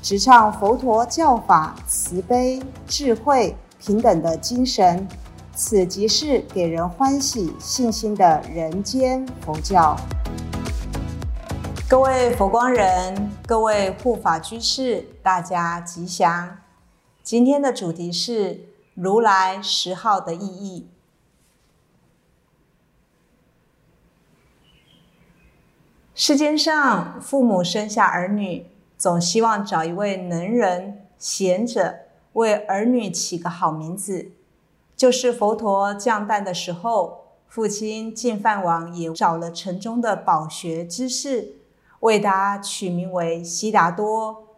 直唱佛陀教法慈悲、智慧、平等的精神。此即是给人欢喜、信心的人间佛教。各位佛光人，各位护法居士，大家吉祥。今天的主题是如来十号的意义。世间上，父母生下儿女，总希望找一位能人贤者，为儿女起个好名字。就是佛陀降诞的时候，父亲净饭王也找了城中的饱学之士，为他取名为悉达多，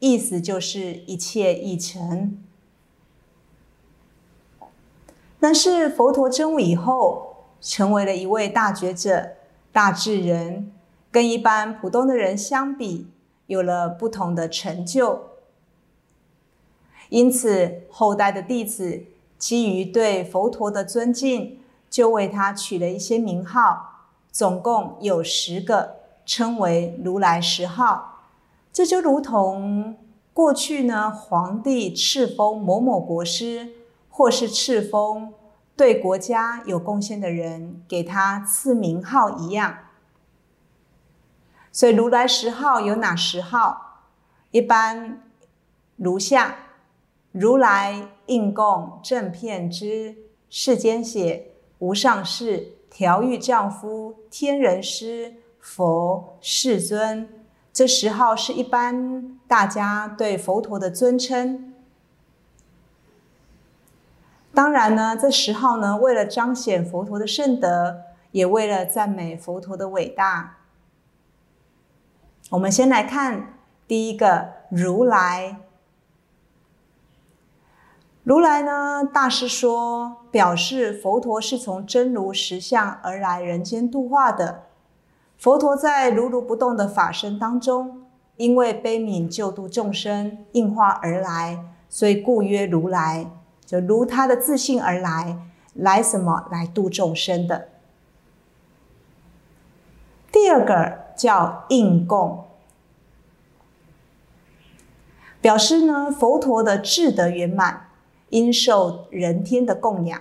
意思就是一切已成。但是佛陀真悟以后，成为了一位大觉者、大智人，跟一般普通的人相比，有了不同的成就。因此，后代的弟子。基于对佛陀的尊敬，就为他取了一些名号，总共有十个，称为如来十号。这就如同过去呢，皇帝赐封某某国师，或是赐封对国家有贡献的人，给他赐名号一样。所以如来十号有哪十号？一般如下。如来应供正片之世间写无上士调御丈夫天人师佛世尊，这十号是一般大家对佛陀的尊称。当然呢，这十号呢，为了彰显佛陀的圣德，也为了赞美佛陀的伟大。我们先来看第一个如来。如来呢？大师说，表示佛陀是从真如实相而来人间度化的。佛陀在如如不动的法身当中，因为悲悯救度众生，应化而来，所以故曰如来，就如他的自信而来，来什么？来度众生的。第二个叫应供，表示呢佛陀的智德圆满。应受人天的供养。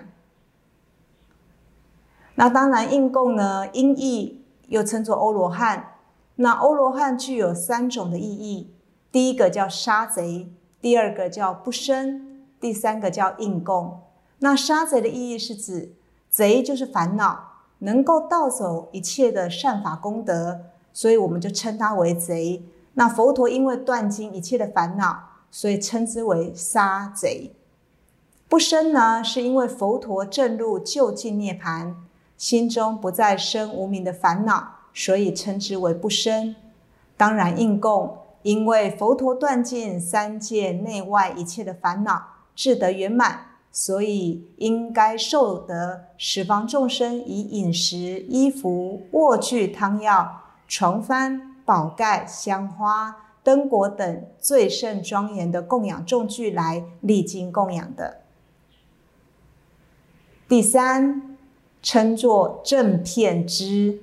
那当然，应供呢，音译又称作欧罗汉。那欧罗汉具有三种的意义：第一个叫杀贼，第二个叫不生，第三个叫应供。那杀贼的意义是指贼就是烦恼，能够盗走一切的善法功德，所以我们就称他为贼。那佛陀因为断尽一切的烦恼，所以称之为杀贼。不生呢，是因为佛陀正入究竟涅盘，心中不再生无名的烦恼，所以称之为不生。当然应供，因为佛陀断尽三界内外一切的烦恼，智得圆满，所以应该受得十方众生以饮食、衣服、卧具、汤药、床幡、宝盖、香花、灯果等最盛庄严的供养重具来历经供养的。第三，称作正片之，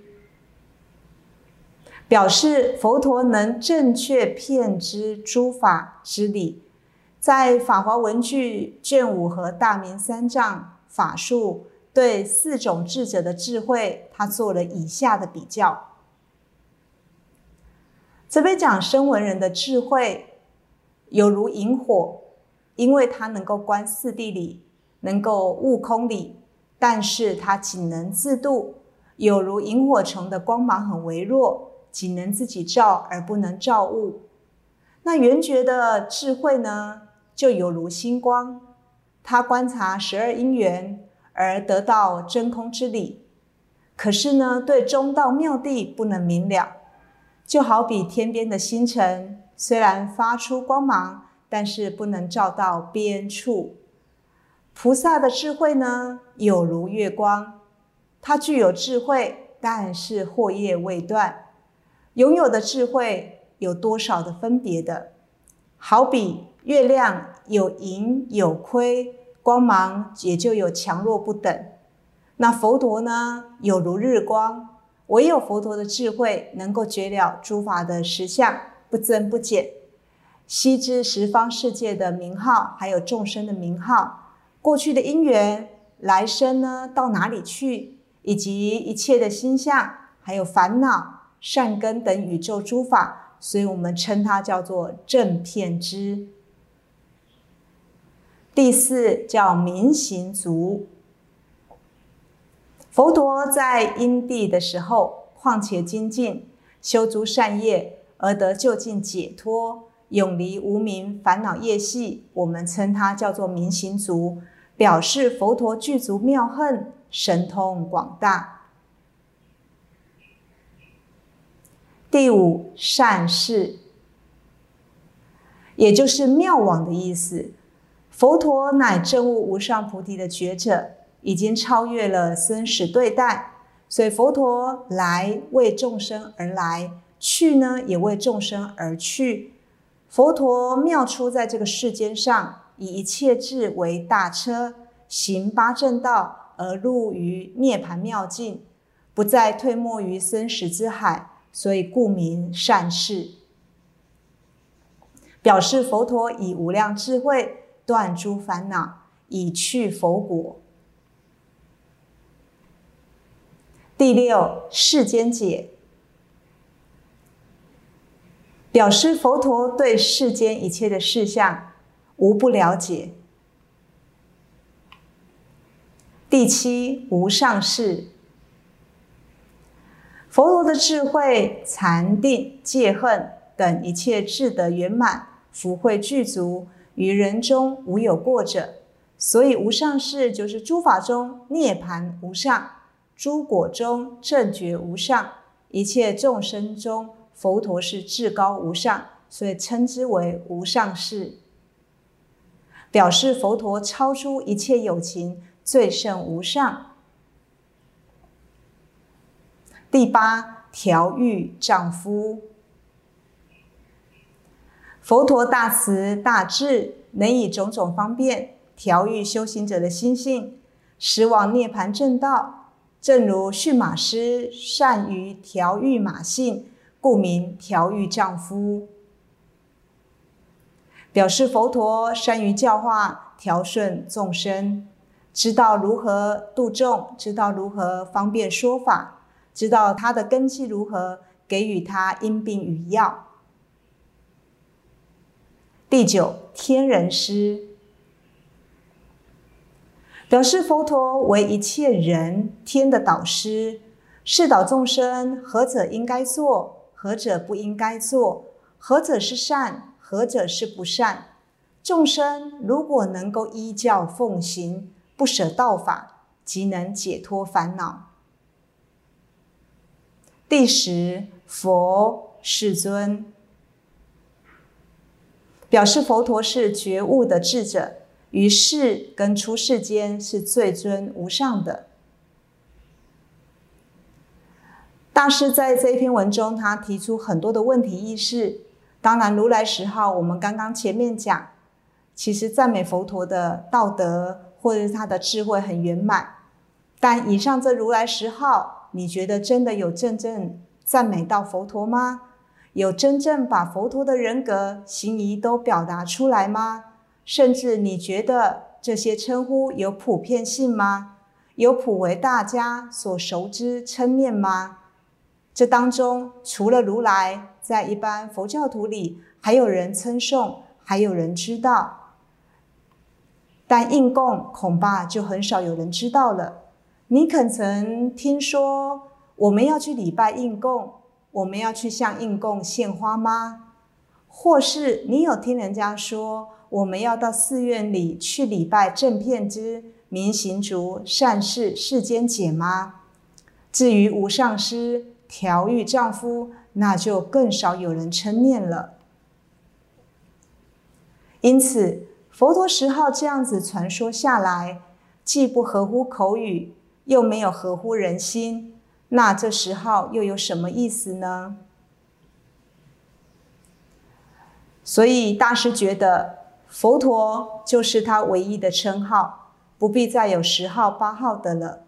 表示佛陀能正确骗知诸法之理。在《法华文具》卷五和大明三藏法术对四种智者的智慧，他做了以下的比较。这边讲声闻人的智慧，有如萤火，因为它能够观四谛理，能够悟空理。但是它仅能自度，有如萤火虫的光芒很微弱，仅能自己照而不能照物。那圆觉的智慧呢，就有如星光，它观察十二因缘而得到真空之理。可是呢，对中道妙谛不能明了，就好比天边的星辰，虽然发出光芒，但是不能照到边处。菩萨的智慧呢，有如月光，它具有智慧，但是惑业未断。拥有的智慧有多少的分别的？好比月亮有盈有亏，光芒也就有强弱不等。那佛陀呢，有如日光，唯有佛陀的智慧能够觉了诸法的实相，不增不减，悉知十方世界的名号，还有众生的名号，过去的因缘，来生呢到哪里去，以及一切的心相，还有烦恼。善根等宇宙诸法，所以我们称它叫做正片知。第四叫明行足。佛陀在因地的时候，况且精进修诸善业，而得就近解脱，永离无明烦恼业系，我们称它叫做明行足，表示佛陀具足妙恨，神通广大。第五善事，也就是妙往的意思。佛陀乃证悟无上菩提的觉者，已经超越了生死对待，所以佛陀来为众生而来，去呢也为众生而去。佛陀妙出在这个世间上，以一切智为大车，行八正道而入于涅盘妙境，不再退没于生死之海。所以故名善事，表示佛陀以无量智慧断诸烦恼，以去佛果。第六世间解，表示佛陀对世间一切的事项无不了解。第七无上士。佛陀的智慧、禅定、戒恨等一切智德圆满，福慧具足，于人中无有过者。所以无上士就是诸法中涅盘无上，诸果中正觉无上，一切众生中佛陀是至高无上，所以称之为无上士，表示佛陀超出一切有情，最胜无上。第八调御丈夫，佛陀大慈大智，能以种种方便调御修行者的心性，使往涅盘正道。正如驯马师善于调御马性，故名调御丈夫。表示佛陀善于教化调顺众生，知道如何度众，知道如何方便说法。知道他的根基如何，给予他因病与药。第九天人师，表示佛陀为一切人天的导师，是导众生何者应该做，何者不应该做，何者是善，何者是不善。众生如果能够依教奉行，不舍道法，即能解脱烦恼。第十，佛世尊，表示佛陀是觉悟的智者，于世跟出世间是最尊无上的。大师在这一篇文中，他提出很多的问题意识。当然，如来十号，我们刚刚前面讲，其实赞美佛陀的道德或者他的智慧很圆满。但以上这如来十号。你觉得真的有真正赞美到佛陀吗？有真正把佛陀的人格、行仪都表达出来吗？甚至你觉得这些称呼有普遍性吗？有普为大家所熟知称念吗？这当中除了如来，在一般佛教徒里，还有人称颂，还有人知道，但应供恐怕就很少有人知道了。你可曾听说我们要去礼拜应供，我们要去向应供献花吗？或是你有听人家说我们要到寺院里去礼拜正片之明行足善事世间解吗？至于无上师调御丈夫，那就更少有人称念了。因此，佛陀十号这样子传说下来，既不合乎口语，又没有合乎人心，那这十号又有什么意思呢？所以大师觉得，佛陀就是他唯一的称号，不必再有十号、八号的了。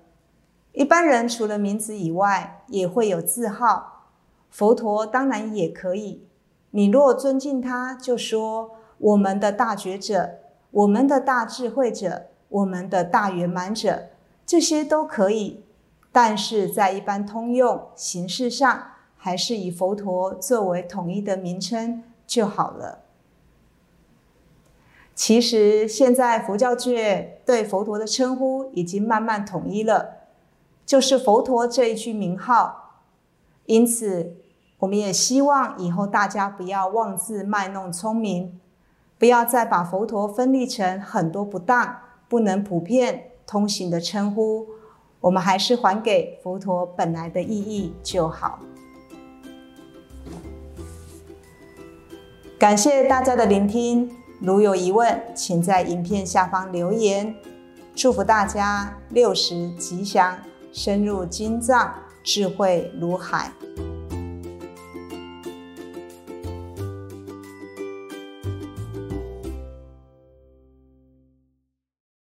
一般人除了名字以外，也会有字号，佛陀当然也可以。你若尊敬他，就说我们的大觉者，我们的大智慧者，我们的大圆满者，这些都可以。但是在一般通用形式上，还是以佛陀作为统一的名称就好了。其实现在佛教界对佛陀的称呼已经慢慢统一了，就是佛陀这一句名号。因此。我们也希望以后大家不要妄自卖弄聪明，不要再把佛陀分立成很多不当、不能普遍通行的称呼。我们还是还给佛陀本来的意义就好。感谢大家的聆听，如有疑问，请在影片下方留言。祝福大家六十吉祥，深入经藏，智慧如海。